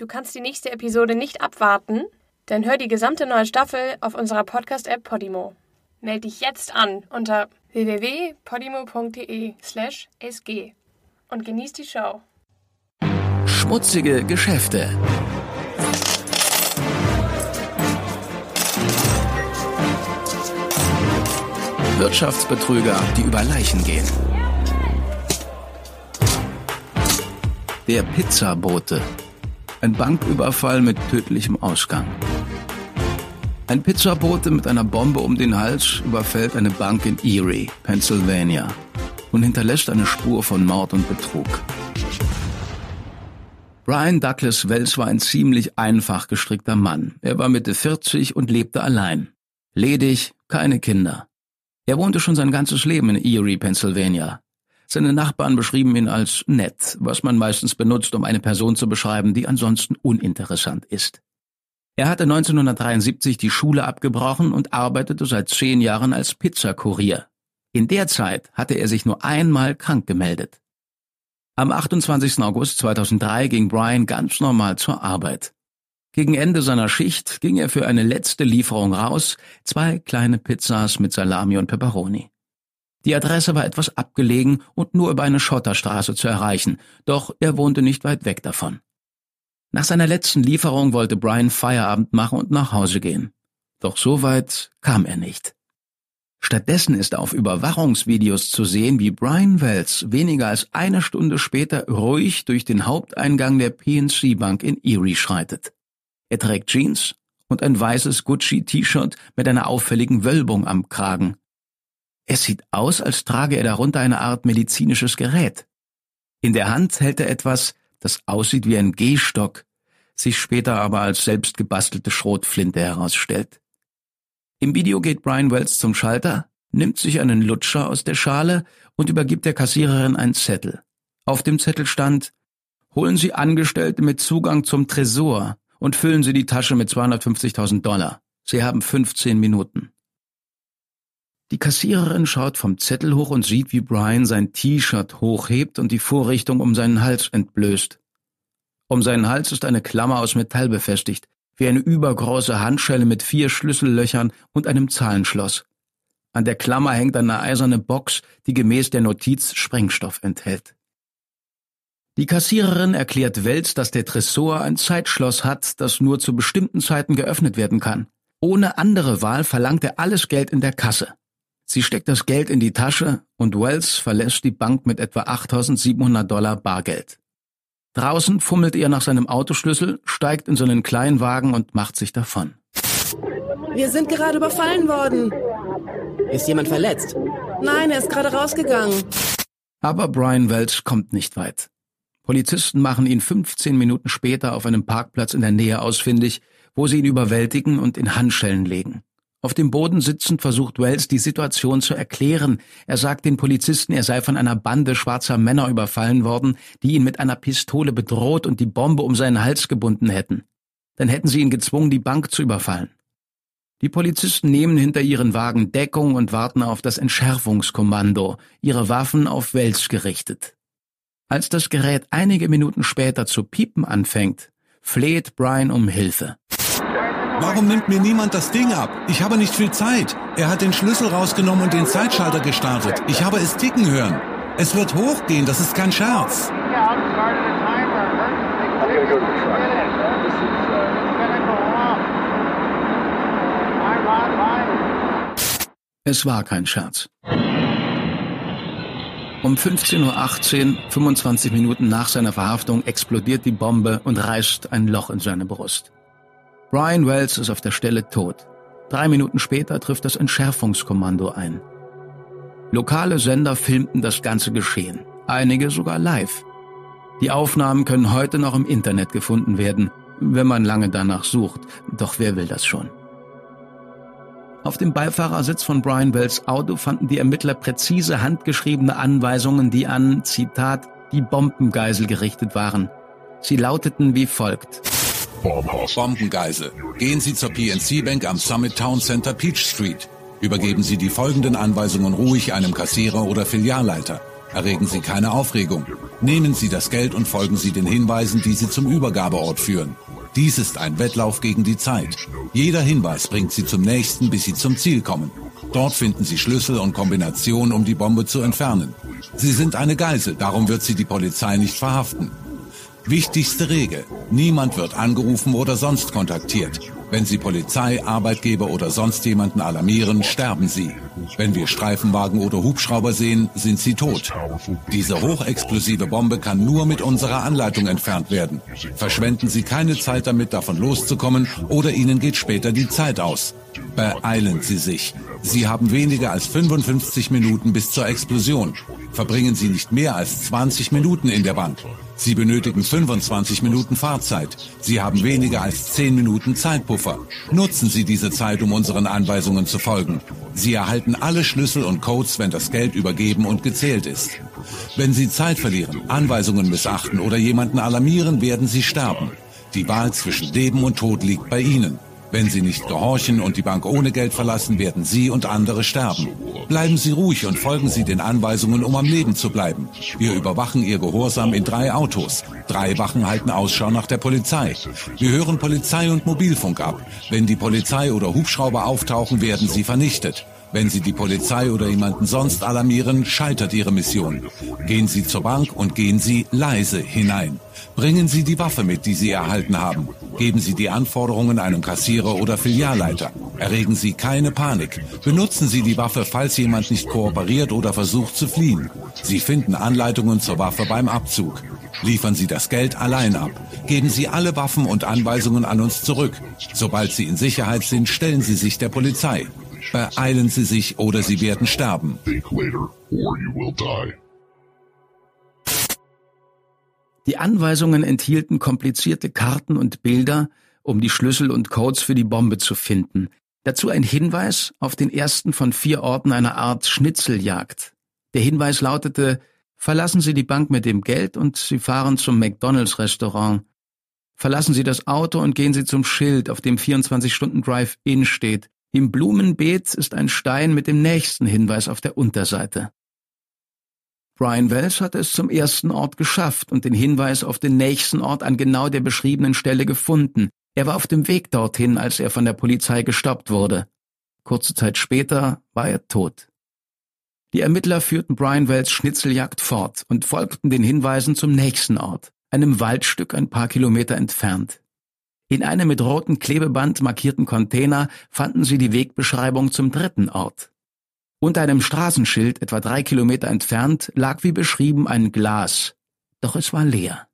Du kannst die nächste Episode nicht abwarten? Dann hör die gesamte neue Staffel auf unserer Podcast-App Podimo. Meld dich jetzt an unter www.podimo.de/sg und genieß die Show. Schmutzige Geschäfte. Wirtschaftsbetrüger, die über Leichen gehen. Der Pizzabote. Ein Banküberfall mit tödlichem Ausgang. Ein Pizzabote mit einer Bombe um den Hals überfällt eine Bank in Erie, Pennsylvania und hinterlässt eine Spur von Mord und Betrug. Brian Douglas Wells war ein ziemlich einfach gestrickter Mann. Er war Mitte 40 und lebte allein. Ledig, keine Kinder. Er wohnte schon sein ganzes Leben in Erie, Pennsylvania. Seine Nachbarn beschrieben ihn als nett, was man meistens benutzt, um eine Person zu beschreiben, die ansonsten uninteressant ist. Er hatte 1973 die Schule abgebrochen und arbeitete seit zehn Jahren als Pizzakurier. In der Zeit hatte er sich nur einmal krank gemeldet. Am 28. August 2003 ging Brian ganz normal zur Arbeit. Gegen Ende seiner Schicht ging er für eine letzte Lieferung raus, zwei kleine Pizzas mit Salami und Peperoni. Die Adresse war etwas abgelegen und nur über eine Schotterstraße zu erreichen, doch er wohnte nicht weit weg davon. Nach seiner letzten Lieferung wollte Brian Feierabend machen und nach Hause gehen. Doch so weit kam er nicht. Stattdessen ist auf Überwachungsvideos zu sehen, wie Brian Wells weniger als eine Stunde später ruhig durch den Haupteingang der PNC Bank in Erie schreitet. Er trägt Jeans und ein weißes Gucci-T-Shirt mit einer auffälligen Wölbung am Kragen. Es sieht aus, als trage er darunter eine Art medizinisches Gerät. In der Hand hält er etwas, das aussieht wie ein Gehstock, sich später aber als selbst gebastelte Schrotflinte herausstellt. Im Video geht Brian Wells zum Schalter, nimmt sich einen Lutscher aus der Schale und übergibt der Kassiererin einen Zettel. Auf dem Zettel stand Holen Sie Angestellte mit Zugang zum Tresor und füllen Sie die Tasche mit 250.000 Dollar. Sie haben 15 Minuten. Die Kassiererin schaut vom Zettel hoch und sieht, wie Brian sein T-Shirt hochhebt und die Vorrichtung um seinen Hals entblößt. Um seinen Hals ist eine Klammer aus Metall befestigt, wie eine übergroße Handschelle mit vier Schlüssellöchern und einem Zahlenschloss. An der Klammer hängt eine eiserne Box, die gemäß der Notiz Sprengstoff enthält. Die Kassiererin erklärt Welz, dass der Tresor ein Zeitschloss hat, das nur zu bestimmten Zeiten geöffnet werden kann. Ohne andere Wahl verlangt er alles Geld in der Kasse. Sie steckt das Geld in die Tasche und Wells verlässt die Bank mit etwa 8700 Dollar Bargeld. Draußen fummelt er nach seinem Autoschlüssel, steigt in seinen Kleinwagen und macht sich davon. Wir sind gerade überfallen worden. Ist jemand verletzt? Nein, er ist gerade rausgegangen. Aber Brian Welch kommt nicht weit. Polizisten machen ihn 15 Minuten später auf einem Parkplatz in der Nähe ausfindig, wo sie ihn überwältigen und in Handschellen legen. Auf dem Boden sitzend versucht Wells die Situation zu erklären. Er sagt den Polizisten, er sei von einer Bande schwarzer Männer überfallen worden, die ihn mit einer Pistole bedroht und die Bombe um seinen Hals gebunden hätten. Dann hätten sie ihn gezwungen, die Bank zu überfallen. Die Polizisten nehmen hinter ihren Wagen Deckung und warten auf das Entschärfungskommando, ihre Waffen auf Wells gerichtet. Als das Gerät einige Minuten später zu piepen anfängt, fleht Brian um Hilfe. Warum nimmt mir niemand das Ding ab? Ich habe nicht viel Zeit. Er hat den Schlüssel rausgenommen und den Zeitschalter gestartet. Ich habe es ticken hören. Es wird hochgehen, das ist kein Scherz. Es war kein Scherz. Um 15.18 Uhr, 25 Minuten nach seiner Verhaftung, explodiert die Bombe und reißt ein Loch in seine Brust. Brian Wells ist auf der Stelle tot. Drei Minuten später trifft das Entschärfungskommando ein. Lokale Sender filmten das ganze Geschehen, einige sogar live. Die Aufnahmen können heute noch im Internet gefunden werden, wenn man lange danach sucht, doch wer will das schon? Auf dem Beifahrersitz von Brian Wells Auto fanden die Ermittler präzise handgeschriebene Anweisungen, die an, Zitat, die Bombengeisel gerichtet waren. Sie lauteten wie folgt. Bombengeisel. Gehen Sie zur PNC Bank am Summit Town Center Peach Street. Übergeben Sie die folgenden Anweisungen ruhig einem Kassierer oder Filialleiter. Erregen Sie keine Aufregung. Nehmen Sie das Geld und folgen Sie den Hinweisen, die Sie zum Übergabeort führen. Dies ist ein Wettlauf gegen die Zeit. Jeder Hinweis bringt Sie zum nächsten, bis Sie zum Ziel kommen. Dort finden Sie Schlüssel und Kombinationen, um die Bombe zu entfernen. Sie sind eine Geisel, darum wird Sie die Polizei nicht verhaften. Wichtigste Regel. Niemand wird angerufen oder sonst kontaktiert. Wenn Sie Polizei, Arbeitgeber oder sonst jemanden alarmieren, sterben Sie. Wenn wir Streifenwagen oder Hubschrauber sehen, sind sie tot. Diese hochexplosive Bombe kann nur mit unserer Anleitung entfernt werden. Verschwenden Sie keine Zeit damit, davon loszukommen, oder Ihnen geht später die Zeit aus. Beeilen Sie sich. Sie haben weniger als 55 Minuten bis zur Explosion. Verbringen Sie nicht mehr als 20 Minuten in der Bank. Sie benötigen 25 Minuten Fahrzeit. Sie haben weniger als 10 Minuten Zeitpuffer. Nutzen Sie diese Zeit, um unseren Anweisungen zu folgen. Sie erhalten alle Schlüssel und Codes, wenn das Geld übergeben und gezählt ist. Wenn Sie Zeit verlieren, Anweisungen missachten oder jemanden alarmieren, werden Sie sterben. Die Wahl zwischen Leben und Tod liegt bei Ihnen. Wenn Sie nicht gehorchen und die Bank ohne Geld verlassen, werden Sie und andere sterben. Bleiben Sie ruhig und folgen Sie den Anweisungen, um am Leben zu bleiben. Wir überwachen Ihr Gehorsam in drei Autos. Drei Wachen halten Ausschau nach der Polizei. Wir hören Polizei und Mobilfunk ab. Wenn die Polizei oder Hubschrauber auftauchen, werden sie vernichtet. Wenn Sie die Polizei oder jemanden sonst alarmieren, scheitert Ihre Mission. Gehen Sie zur Bank und gehen Sie leise hinein. Bringen Sie die Waffe mit, die Sie erhalten haben. Geben Sie die Anforderungen einem Kassierer oder Filialleiter. Erregen Sie keine Panik. Benutzen Sie die Waffe, falls jemand nicht kooperiert oder versucht zu fliehen. Sie finden Anleitungen zur Waffe beim Abzug. Liefern Sie das Geld allein ab. Geben Sie alle Waffen und Anweisungen an uns zurück. Sobald Sie in Sicherheit sind, stellen Sie sich der Polizei. Beeilen Sie sich oder Sie werden sterben. Die Anweisungen enthielten komplizierte Karten und Bilder, um die Schlüssel und Codes für die Bombe zu finden. Dazu ein Hinweis auf den ersten von vier Orten einer Art Schnitzeljagd. Der Hinweis lautete, verlassen Sie die Bank mit dem Geld und Sie fahren zum McDonalds Restaurant. Verlassen Sie das Auto und gehen Sie zum Schild, auf dem 24-Stunden-Drive-In steht. Im Blumenbeet ist ein Stein mit dem nächsten Hinweis auf der Unterseite. Brian Wells hatte es zum ersten Ort geschafft und den Hinweis auf den nächsten Ort an genau der beschriebenen Stelle gefunden. Er war auf dem Weg dorthin, als er von der Polizei gestoppt wurde. Kurze Zeit später war er tot. Die Ermittler führten Brian Wells Schnitzeljagd fort und folgten den Hinweisen zum nächsten Ort, einem Waldstück ein paar Kilometer entfernt. In einem mit rotem Klebeband markierten Container fanden sie die Wegbeschreibung zum dritten Ort. Unter einem Straßenschild etwa drei Kilometer entfernt lag wie beschrieben ein Glas, doch es war leer.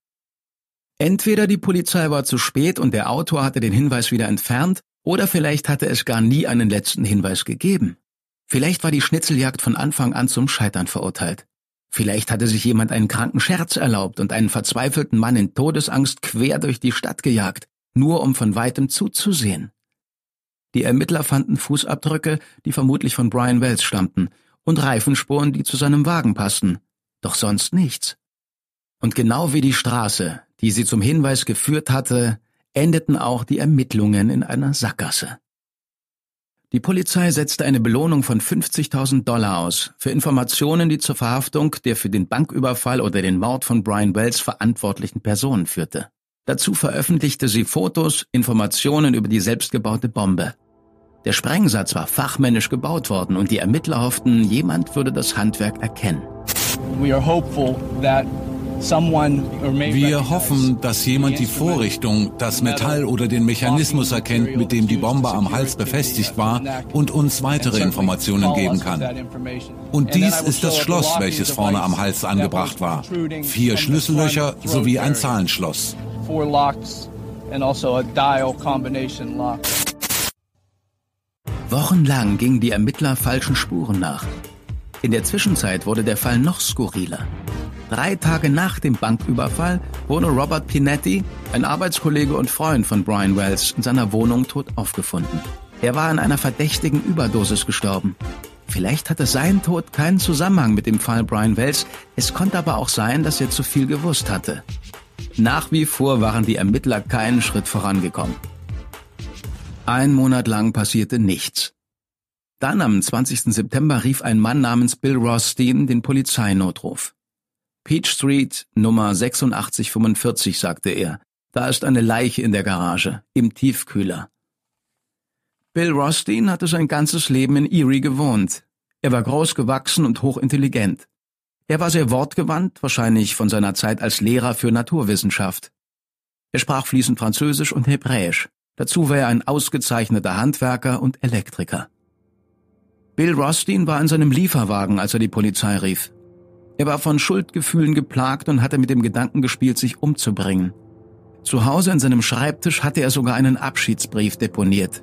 Entweder die Polizei war zu spät und der Autor hatte den Hinweis wieder entfernt, oder vielleicht hatte es gar nie einen letzten Hinweis gegeben. Vielleicht war die Schnitzeljagd von Anfang an zum Scheitern verurteilt. Vielleicht hatte sich jemand einen kranken Scherz erlaubt und einen verzweifelten Mann in Todesangst quer durch die Stadt gejagt, nur um von weitem zuzusehen. Die Ermittler fanden Fußabdrücke, die vermutlich von Brian Wells stammten, und Reifenspuren, die zu seinem Wagen passten, doch sonst nichts. Und genau wie die Straße, die sie zum Hinweis geführt hatte, endeten auch die Ermittlungen in einer Sackgasse. Die Polizei setzte eine Belohnung von 50.000 Dollar aus für Informationen, die zur Verhaftung der für den Banküberfall oder den Mord von Brian Wells verantwortlichen Personen führte. Dazu veröffentlichte sie Fotos, Informationen über die selbstgebaute Bombe. Der Sprengsatz war fachmännisch gebaut worden und die Ermittler hofften, jemand würde das Handwerk erkennen. Wir hoffen, dass jemand die Vorrichtung, das Metall oder den Mechanismus erkennt, mit dem die Bombe am Hals befestigt war und uns weitere Informationen geben kann. Und dies ist das Schloss, welches vorne am Hals angebracht war. Vier Schlüssellöcher sowie ein Zahlenschloss four locks and also a dial combination lock. Wochenlang gingen die Ermittler falschen Spuren nach. In der Zwischenzeit wurde der Fall noch skurriler. Drei Tage nach dem Banküberfall wurde Robert Pinetti, ein Arbeitskollege und Freund von Brian Wells, in seiner Wohnung tot aufgefunden. Er war an einer verdächtigen Überdosis gestorben. Vielleicht hatte sein Tod keinen Zusammenhang mit dem Fall Brian Wells, es konnte aber auch sein, dass er zu viel gewusst hatte. Nach wie vor waren die Ermittler keinen Schritt vorangekommen. Ein Monat lang passierte nichts. Dann am 20. September rief ein Mann namens Bill Rothstein den Polizeinotruf. Peach Street, Nummer 8645, sagte er. Da ist eine Leiche in der Garage, im Tiefkühler. Bill Rothstein hatte sein ganzes Leben in Erie gewohnt. Er war groß gewachsen und hochintelligent. Er war sehr wortgewandt, wahrscheinlich von seiner Zeit als Lehrer für Naturwissenschaft. Er sprach fließend Französisch und Hebräisch. Dazu war er ein ausgezeichneter Handwerker und Elektriker. Bill Rothstein war in seinem Lieferwagen, als er die Polizei rief. Er war von Schuldgefühlen geplagt und hatte mit dem Gedanken gespielt, sich umzubringen. Zu Hause in seinem Schreibtisch hatte er sogar einen Abschiedsbrief deponiert.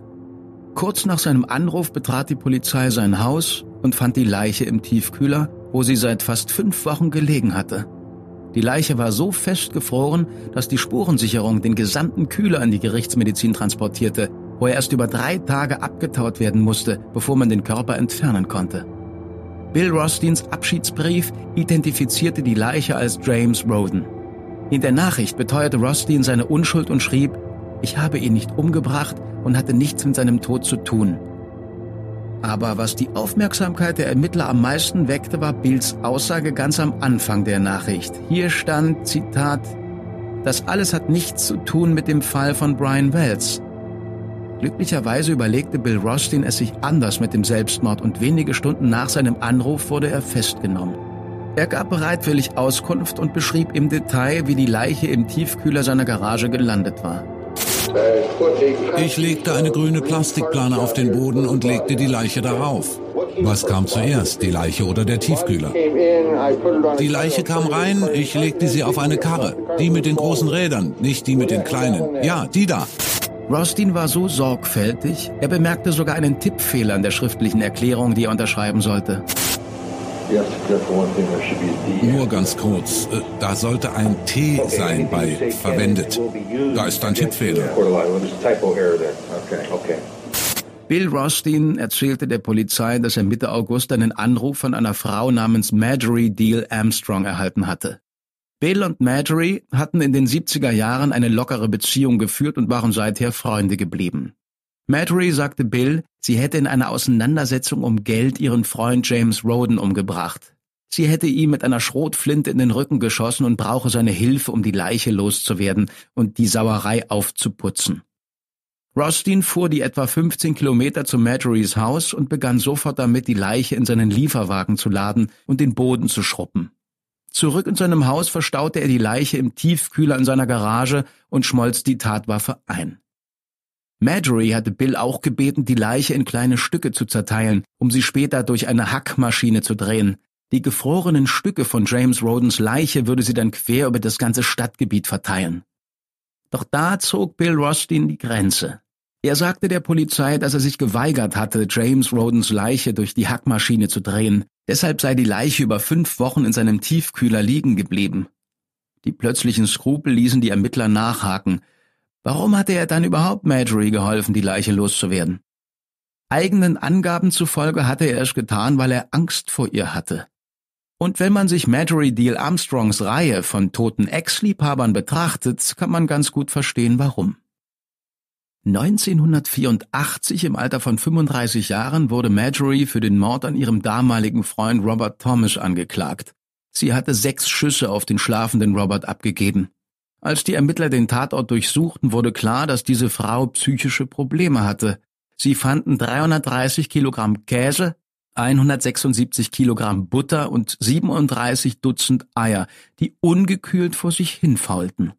Kurz nach seinem Anruf betrat die Polizei sein Haus und fand die Leiche im Tiefkühler, wo sie seit fast fünf Wochen gelegen hatte. Die Leiche war so festgefroren, dass die Spurensicherung den gesamten Kühler in die Gerichtsmedizin transportierte wo er erst über drei Tage abgetaut werden musste, bevor man den Körper entfernen konnte. Bill Rothsteins Abschiedsbrief identifizierte die Leiche als James Roden. In der Nachricht beteuerte Rothstein seine Unschuld und schrieb, ich habe ihn nicht umgebracht und hatte nichts mit seinem Tod zu tun. Aber was die Aufmerksamkeit der Ermittler am meisten weckte, war Bills Aussage ganz am Anfang der Nachricht. Hier stand, Zitat, das alles hat nichts zu tun mit dem Fall von Brian Wells. Glücklicherweise überlegte Bill Rothstein es sich anders mit dem Selbstmord und wenige Stunden nach seinem Anruf wurde er festgenommen. Er gab bereitwillig Auskunft und beschrieb im Detail, wie die Leiche im Tiefkühler seiner Garage gelandet war. Ich legte eine grüne Plastikplane auf den Boden und legte die Leiche darauf. Was kam zuerst, die Leiche oder der Tiefkühler? Die Leiche kam rein, ich legte sie auf eine Karre. Die mit den großen Rädern, nicht die mit den kleinen. Ja, die da. Rostin war so sorgfältig, er bemerkte sogar einen Tippfehler in der schriftlichen Erklärung, die er unterschreiben sollte. Nur ganz kurz, äh, da sollte ein T sein bei verwendet. Da ist ein Tippfehler. Bill Rostin erzählte der Polizei, dass er Mitte August einen Anruf von einer Frau namens Marjorie Deal Armstrong erhalten hatte. Bill und Marjorie hatten in den 70er Jahren eine lockere Beziehung geführt und waren seither Freunde geblieben. Marjorie sagte Bill, sie hätte in einer Auseinandersetzung um Geld ihren Freund James Roden umgebracht. Sie hätte ihm mit einer Schrotflinte in den Rücken geschossen und brauche seine Hilfe, um die Leiche loszuwerden und die Sauerei aufzuputzen. Rostin fuhr die etwa 15 Kilometer zu Marjories Haus und begann sofort damit, die Leiche in seinen Lieferwagen zu laden und den Boden zu schruppen. Zurück in seinem Haus verstaute er die Leiche im Tiefkühler in seiner Garage und schmolz die Tatwaffe ein. Marjorie hatte Bill auch gebeten, die Leiche in kleine Stücke zu zerteilen, um sie später durch eine Hackmaschine zu drehen. Die gefrorenen Stücke von James Rodens Leiche würde sie dann quer über das ganze Stadtgebiet verteilen. Doch da zog Bill Rostin die Grenze. Er sagte der Polizei, dass er sich geweigert hatte, James Rodens Leiche durch die Hackmaschine zu drehen. Deshalb sei die Leiche über fünf Wochen in seinem Tiefkühler liegen geblieben. Die plötzlichen Skrupel ließen die Ermittler nachhaken. Warum hatte er dann überhaupt Marjorie geholfen, die Leiche loszuwerden? Eigenen Angaben zufolge hatte er es getan, weil er Angst vor ihr hatte. Und wenn man sich Marjorie Deal Armstrongs Reihe von toten Ex-Liebhabern betrachtet, kann man ganz gut verstehen, warum. 1984 im Alter von 35 Jahren wurde Marjorie für den Mord an ihrem damaligen Freund Robert Thomas angeklagt. Sie hatte sechs Schüsse auf den schlafenden Robert abgegeben. Als die Ermittler den Tatort durchsuchten, wurde klar, dass diese Frau psychische Probleme hatte. Sie fanden 330 Kilogramm Käse, 176 Kilogramm Butter und 37 Dutzend Eier, die ungekühlt vor sich hinfaulten.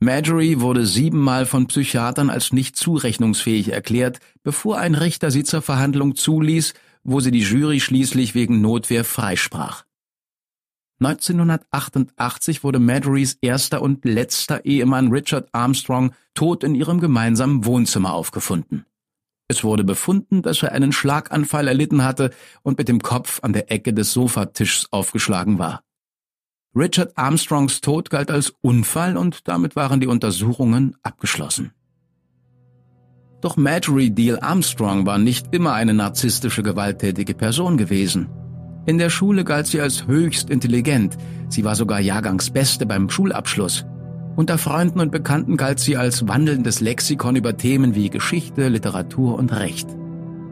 Marjorie wurde siebenmal von Psychiatern als nicht zurechnungsfähig erklärt, bevor ein Richter sie zur Verhandlung zuließ, wo sie die Jury schließlich wegen Notwehr freisprach. 1988 wurde Marjories erster und letzter Ehemann Richard Armstrong tot in ihrem gemeinsamen Wohnzimmer aufgefunden. Es wurde befunden, dass er einen Schlaganfall erlitten hatte und mit dem Kopf an der Ecke des Sofatischs aufgeschlagen war. Richard Armstrongs Tod galt als Unfall und damit waren die Untersuchungen abgeschlossen. Doch Marjorie Deal Armstrong war nicht immer eine narzisstische, gewalttätige Person gewesen. In der Schule galt sie als höchst intelligent, sie war sogar Jahrgangsbeste beim Schulabschluss. Unter Freunden und Bekannten galt sie als wandelndes Lexikon über Themen wie Geschichte, Literatur und Recht.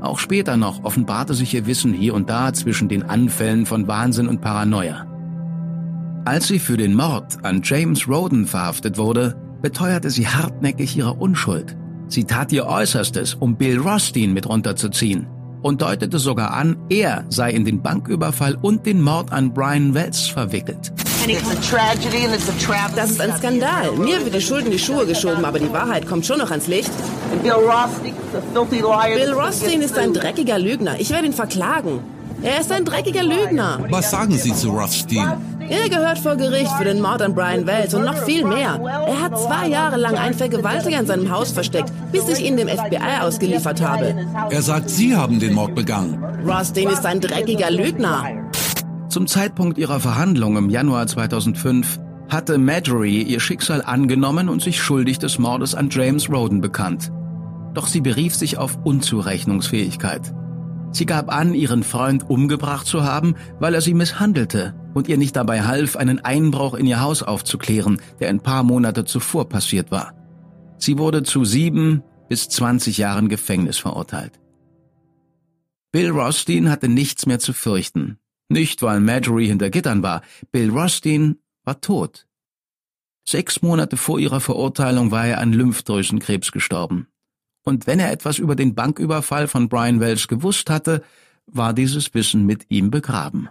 Auch später noch offenbarte sich ihr Wissen hier und da zwischen den Anfällen von Wahnsinn und Paranoia. Als sie für den Mord an James Roden verhaftet wurde, beteuerte sie hartnäckig ihre Unschuld. Sie tat ihr Äußerstes, um Bill Rothstein mit runterzuziehen und deutete sogar an, er sei in den Banküberfall und den Mord an Brian Wells verwickelt. Das ist ein Skandal. Mir wird die Schuld in die Schuhe geschoben, aber die Wahrheit kommt schon noch ans Licht. Bill Rothstein ist ein dreckiger Lügner. Ich werde ihn verklagen. Er ist ein dreckiger Lügner. Was sagen Sie zu Rothstein? Er gehört vor Gericht für den Mord an Brian Wells und noch viel mehr. Er hat zwei Jahre lang einen Vergewaltiger in seinem Haus versteckt, bis ich ihn dem FBI ausgeliefert habe. Er sagt, Sie haben den Mord begangen. Rothstein ist ein dreckiger Lügner. Zum Zeitpunkt ihrer Verhandlung im Januar 2005 hatte Marjorie ihr Schicksal angenommen und sich schuldig des Mordes an James Roden bekannt. Doch sie berief sich auf Unzurechnungsfähigkeit. Sie gab an, ihren Freund umgebracht zu haben, weil er sie misshandelte und ihr nicht dabei half, einen Einbruch in ihr Haus aufzuklären, der ein paar Monate zuvor passiert war. Sie wurde zu sieben bis zwanzig Jahren Gefängnis verurteilt. Bill Rothstein hatte nichts mehr zu fürchten. Nicht, weil Marjorie hinter Gittern war. Bill Rothstein war tot. Sechs Monate vor ihrer Verurteilung war er an Lymphdrüsenkrebs gestorben. Und wenn er etwas über den Banküberfall von Brian Welch gewusst hatte, war dieses Wissen mit ihm begraben.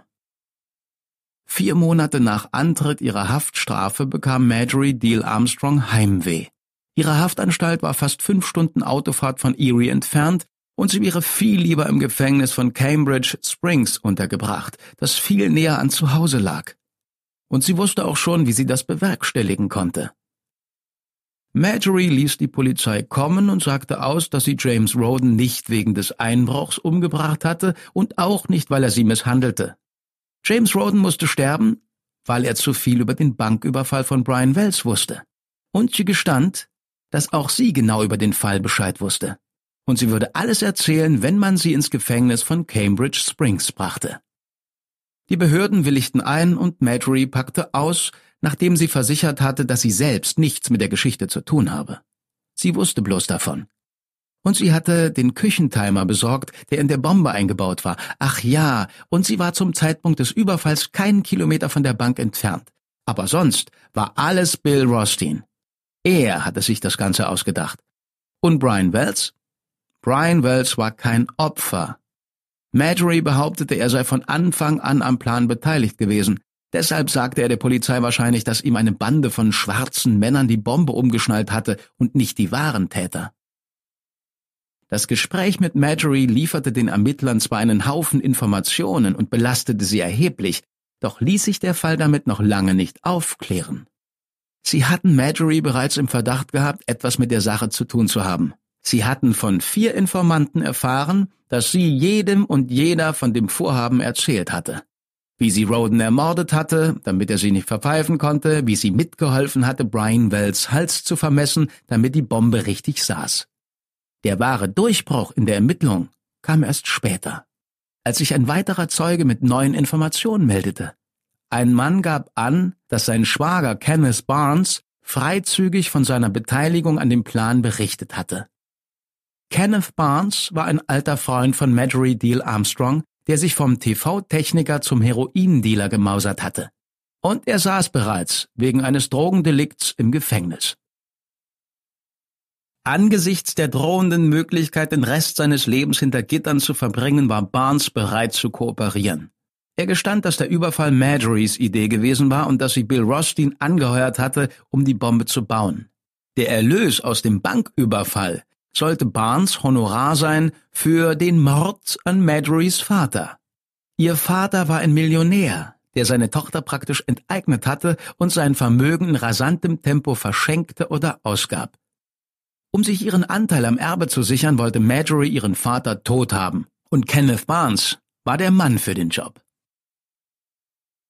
Vier Monate nach Antritt ihrer Haftstrafe bekam Marjorie Deal Armstrong Heimweh. Ihre Haftanstalt war fast fünf Stunden Autofahrt von Erie entfernt und sie wäre viel lieber im Gefängnis von Cambridge Springs untergebracht, das viel näher an zu Hause lag. Und sie wusste auch schon, wie sie das bewerkstelligen konnte. Marjorie ließ die Polizei kommen und sagte aus, dass sie James Roden nicht wegen des Einbruchs umgebracht hatte und auch nicht, weil er sie misshandelte. James Roden musste sterben, weil er zu viel über den Banküberfall von Brian Wells wusste. Und sie gestand, dass auch sie genau über den Fall Bescheid wusste. Und sie würde alles erzählen, wenn man sie ins Gefängnis von Cambridge Springs brachte. Die Behörden willigten ein und Marjorie packte aus, nachdem sie versichert hatte, dass sie selbst nichts mit der Geschichte zu tun habe. Sie wusste bloß davon. Und sie hatte den Küchentimer besorgt, der in der Bombe eingebaut war. Ach ja, und sie war zum Zeitpunkt des Überfalls keinen Kilometer von der Bank entfernt. Aber sonst war alles Bill Rothstein. Er hatte sich das Ganze ausgedacht. Und Brian Wells? Brian Wells war kein Opfer. Marjorie behauptete, er sei von Anfang an am Plan beteiligt gewesen. Deshalb sagte er der Polizei wahrscheinlich, dass ihm eine Bande von schwarzen Männern die Bombe umgeschnallt hatte und nicht die wahren Täter. Das Gespräch mit Marjorie lieferte den Ermittlern zwar einen Haufen Informationen und belastete sie erheblich, doch ließ sich der Fall damit noch lange nicht aufklären. Sie hatten Marjorie bereits im Verdacht gehabt, etwas mit der Sache zu tun zu haben. Sie hatten von vier Informanten erfahren, dass sie jedem und jeder von dem Vorhaben erzählt hatte wie sie Roden ermordet hatte, damit er sie nicht verpfeifen konnte, wie sie mitgeholfen hatte, Brian Wells Hals zu vermessen, damit die Bombe richtig saß. Der wahre Durchbruch in der Ermittlung kam erst später, als sich ein weiterer Zeuge mit neuen Informationen meldete. Ein Mann gab an, dass sein Schwager Kenneth Barnes freizügig von seiner Beteiligung an dem Plan berichtet hatte. Kenneth Barnes war ein alter Freund von Marjorie Deal Armstrong, der sich vom TV-Techniker zum Heroindealer gemausert hatte. Und er saß bereits wegen eines Drogendelikts im Gefängnis. Angesichts der drohenden Möglichkeit, den Rest seines Lebens hinter Gittern zu verbringen, war Barnes bereit zu kooperieren. Er gestand, dass der Überfall Marjories Idee gewesen war und dass sie Bill Rothstein angeheuert hatte, um die Bombe zu bauen. Der Erlös aus dem Banküberfall sollte Barnes Honorar sein für den Mord an Marjorie's Vater. Ihr Vater war ein Millionär, der seine Tochter praktisch enteignet hatte und sein Vermögen in rasantem Tempo verschenkte oder ausgab. Um sich ihren Anteil am Erbe zu sichern, wollte Marjorie ihren Vater tot haben, und Kenneth Barnes war der Mann für den Job.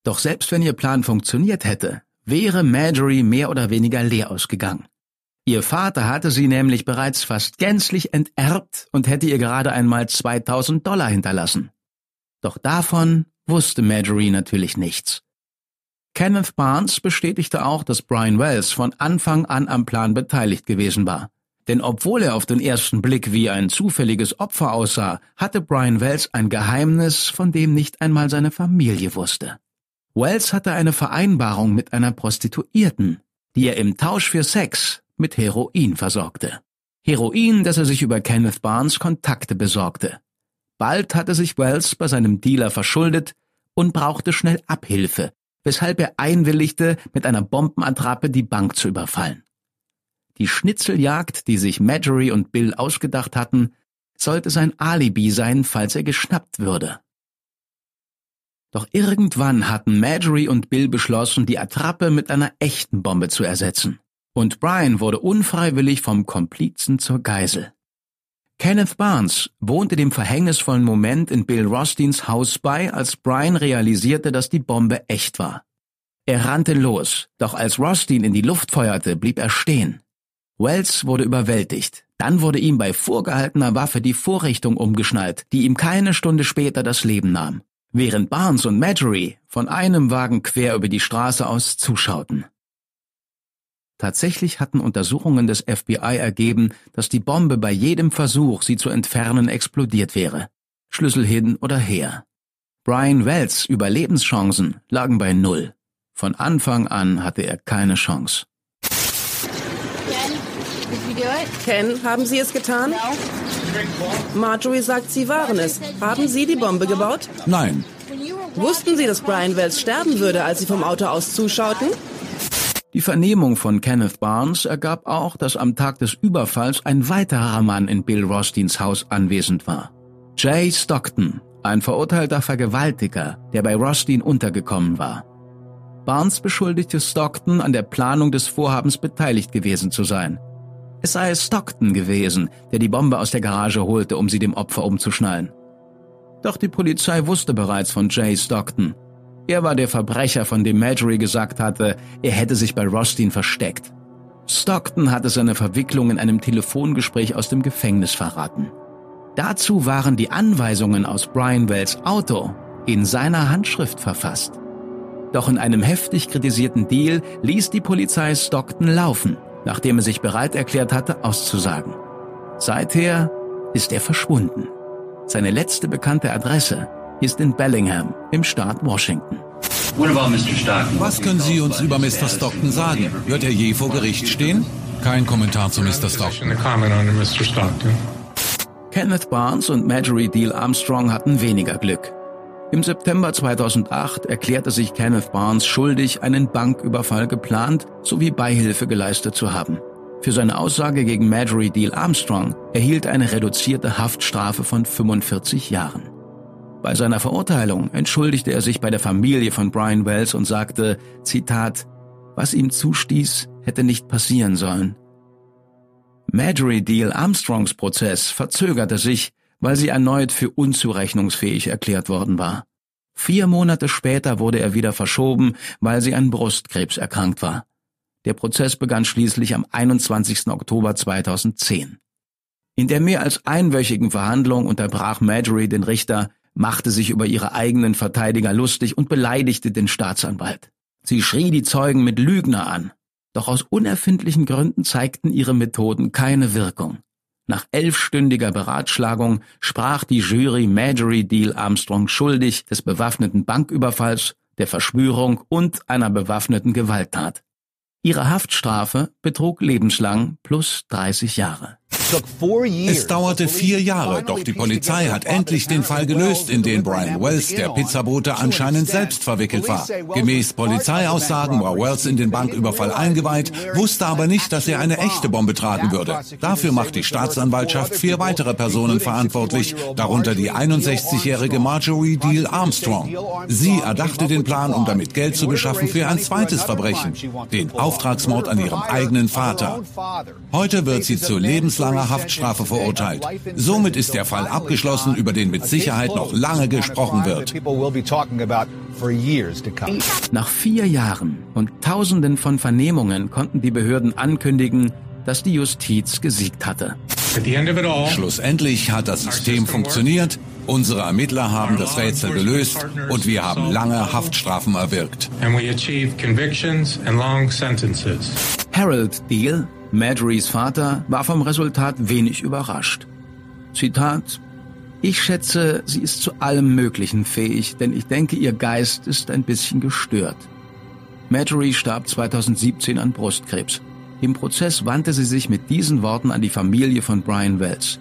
Doch selbst wenn ihr Plan funktioniert hätte, wäre Marjorie mehr oder weniger leer ausgegangen. Ihr Vater hatte sie nämlich bereits fast gänzlich enterbt und hätte ihr gerade einmal 2000 Dollar hinterlassen. Doch davon wusste Marjorie natürlich nichts. Kenneth Barnes bestätigte auch, dass Brian Wells von Anfang an am Plan beteiligt gewesen war. Denn obwohl er auf den ersten Blick wie ein zufälliges Opfer aussah, hatte Brian Wells ein Geheimnis, von dem nicht einmal seine Familie wusste. Wells hatte eine Vereinbarung mit einer Prostituierten, die er im Tausch für Sex mit Heroin versorgte. Heroin, das er sich über Kenneth Barnes Kontakte besorgte. Bald hatte sich Wells bei seinem Dealer verschuldet und brauchte schnell Abhilfe, weshalb er einwilligte, mit einer Bombenattrappe die Bank zu überfallen. Die Schnitzeljagd, die sich Marjorie und Bill ausgedacht hatten, sollte sein Alibi sein, falls er geschnappt würde. Doch irgendwann hatten Marjorie und Bill beschlossen, die Attrappe mit einer echten Bombe zu ersetzen. Und Brian wurde unfreiwillig vom Komplizen zur Geisel. Kenneth Barnes wohnte dem verhängnisvollen Moment in Bill Rothsteins Haus bei, als Brian realisierte, dass die Bombe echt war. Er rannte los, doch als Rothstein in die Luft feuerte, blieb er stehen. Wells wurde überwältigt. Dann wurde ihm bei vorgehaltener Waffe die Vorrichtung umgeschnallt, die ihm keine Stunde später das Leben nahm, während Barnes und Marjorie von einem Wagen quer über die Straße aus zuschauten. Tatsächlich hatten Untersuchungen des FBI ergeben, dass die Bombe bei jedem Versuch, sie zu entfernen, explodiert wäre. Schlüssel hin oder her. Brian Wells Überlebenschancen lagen bei Null. Von Anfang an hatte er keine Chance. Ken, haben Sie es getan? Marjorie sagt, Sie waren es. Haben Sie die Bombe gebaut? Nein. Wussten Sie, dass Brian Wells sterben würde, als Sie vom Auto aus zuschauten? Die Vernehmung von Kenneth Barnes ergab auch, dass am Tag des Überfalls ein weiterer Mann in Bill Rothsteins Haus anwesend war. Jay Stockton, ein verurteilter Vergewaltiger, der bei Rothstein untergekommen war. Barnes beschuldigte Stockton, an der Planung des Vorhabens beteiligt gewesen zu sein. Es sei Stockton gewesen, der die Bombe aus der Garage holte, um sie dem Opfer umzuschnallen. Doch die Polizei wusste bereits von Jay Stockton. Er war der Verbrecher, von dem Marjorie gesagt hatte, er hätte sich bei Rothstein versteckt. Stockton hatte seine Verwicklung in einem Telefongespräch aus dem Gefängnis verraten. Dazu waren die Anweisungen aus Brian Wells Auto in seiner Handschrift verfasst. Doch in einem heftig kritisierten Deal ließ die Polizei Stockton laufen nachdem er sich bereit erklärt hatte, auszusagen. Seither ist er verschwunden. Seine letzte bekannte Adresse ist in Bellingham im Staat Washington. Was können Sie uns über Mr. Stockton sagen? Wird er je vor Gericht stehen? Kein Kommentar zu Mr. Stockton. Kenneth Barnes und Marjorie Deal Armstrong hatten weniger Glück. Im September 2008 erklärte sich Kenneth Barnes schuldig, einen Banküberfall geplant sowie Beihilfe geleistet zu haben. Für seine Aussage gegen Marjorie Deal Armstrong erhielt er eine reduzierte Haftstrafe von 45 Jahren. Bei seiner Verurteilung entschuldigte er sich bei der Familie von Brian Wells und sagte, Zitat, was ihm zustieß, hätte nicht passieren sollen. Marjorie Deal Armstrongs Prozess verzögerte sich, weil sie erneut für unzurechnungsfähig erklärt worden war. Vier Monate später wurde er wieder verschoben, weil sie an Brustkrebs erkrankt war. Der Prozess begann schließlich am 21. Oktober 2010. In der mehr als einwöchigen Verhandlung unterbrach Marjorie den Richter, machte sich über ihre eigenen Verteidiger lustig und beleidigte den Staatsanwalt. Sie schrie die Zeugen mit Lügner an. Doch aus unerfindlichen Gründen zeigten ihre Methoden keine Wirkung. Nach elfstündiger Beratschlagung sprach die Jury Marjorie Deal Armstrong schuldig des bewaffneten Banküberfalls, der Verschwörung und einer bewaffneten Gewalttat. Ihre Haftstrafe betrug lebenslang plus 30 Jahre. Es dauerte vier Jahre, doch die Polizei hat endlich den Fall gelöst, in den Brian Wells, der Pizzabote, anscheinend selbst verwickelt war. Gemäß Polizeiaussagen war Wells in den Banküberfall eingeweiht, wusste aber nicht, dass er eine echte Bombe tragen würde. Dafür macht die Staatsanwaltschaft vier weitere Personen verantwortlich, darunter die 61-jährige Marjorie Deal Armstrong. Sie erdachte den Plan, um damit Geld zu beschaffen für ein zweites Verbrechen, den Auftragsmord an ihrem eigenen Vater. Heute wird sie zu lebenslanger langer Haftstrafe verurteilt. Somit ist der Fall abgeschlossen, über den mit Sicherheit noch lange gesprochen wird. Nach vier Jahren und Tausenden von Vernehmungen konnten die Behörden ankündigen, dass die Justiz gesiegt hatte. Schlussendlich hat das System funktioniert, unsere Ermittler haben das Rätsel gelöst und wir haben lange Haftstrafen erwirkt. Harold Deal Marjorie's Vater war vom Resultat wenig überrascht. Zitat Ich schätze, sie ist zu allem Möglichen fähig, denn ich denke, ihr Geist ist ein bisschen gestört. Marjorie starb 2017 an Brustkrebs. Im Prozess wandte sie sich mit diesen Worten an die Familie von Brian Wells.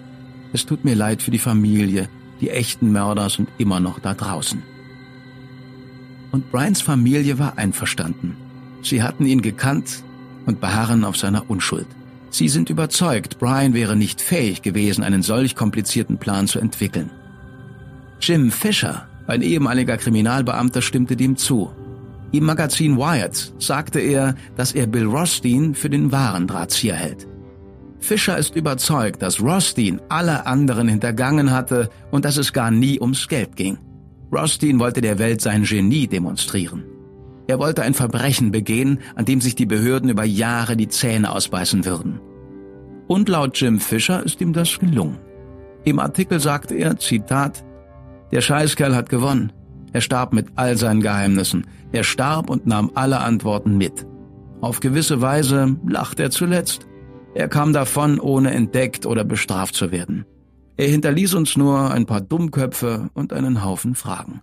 Es tut mir leid für die Familie, die echten Mörder sind immer noch da draußen. Und Brians Familie war einverstanden. Sie hatten ihn gekannt und beharren auf seiner Unschuld. Sie sind überzeugt, Brian wäre nicht fähig gewesen, einen solch komplizierten Plan zu entwickeln. Jim Fisher, ein ehemaliger Kriminalbeamter, stimmte dem zu. Im Magazin Wired sagte er, dass er Bill Rothstein für den wahren Drahtzieher hält. Fischer ist überzeugt, dass Rothstein alle anderen hintergangen hatte und dass es gar nie ums Geld ging. Rothstein wollte der Welt sein Genie demonstrieren. Er wollte ein Verbrechen begehen, an dem sich die Behörden über Jahre die Zähne ausbeißen würden. Und laut Jim Fischer ist ihm das gelungen. Im Artikel sagte er, Zitat, der Scheißkerl hat gewonnen. Er starb mit all seinen Geheimnissen. Er starb und nahm alle Antworten mit. Auf gewisse Weise lacht er zuletzt. Er kam davon, ohne entdeckt oder bestraft zu werden. Er hinterließ uns nur ein paar Dummköpfe und einen Haufen Fragen.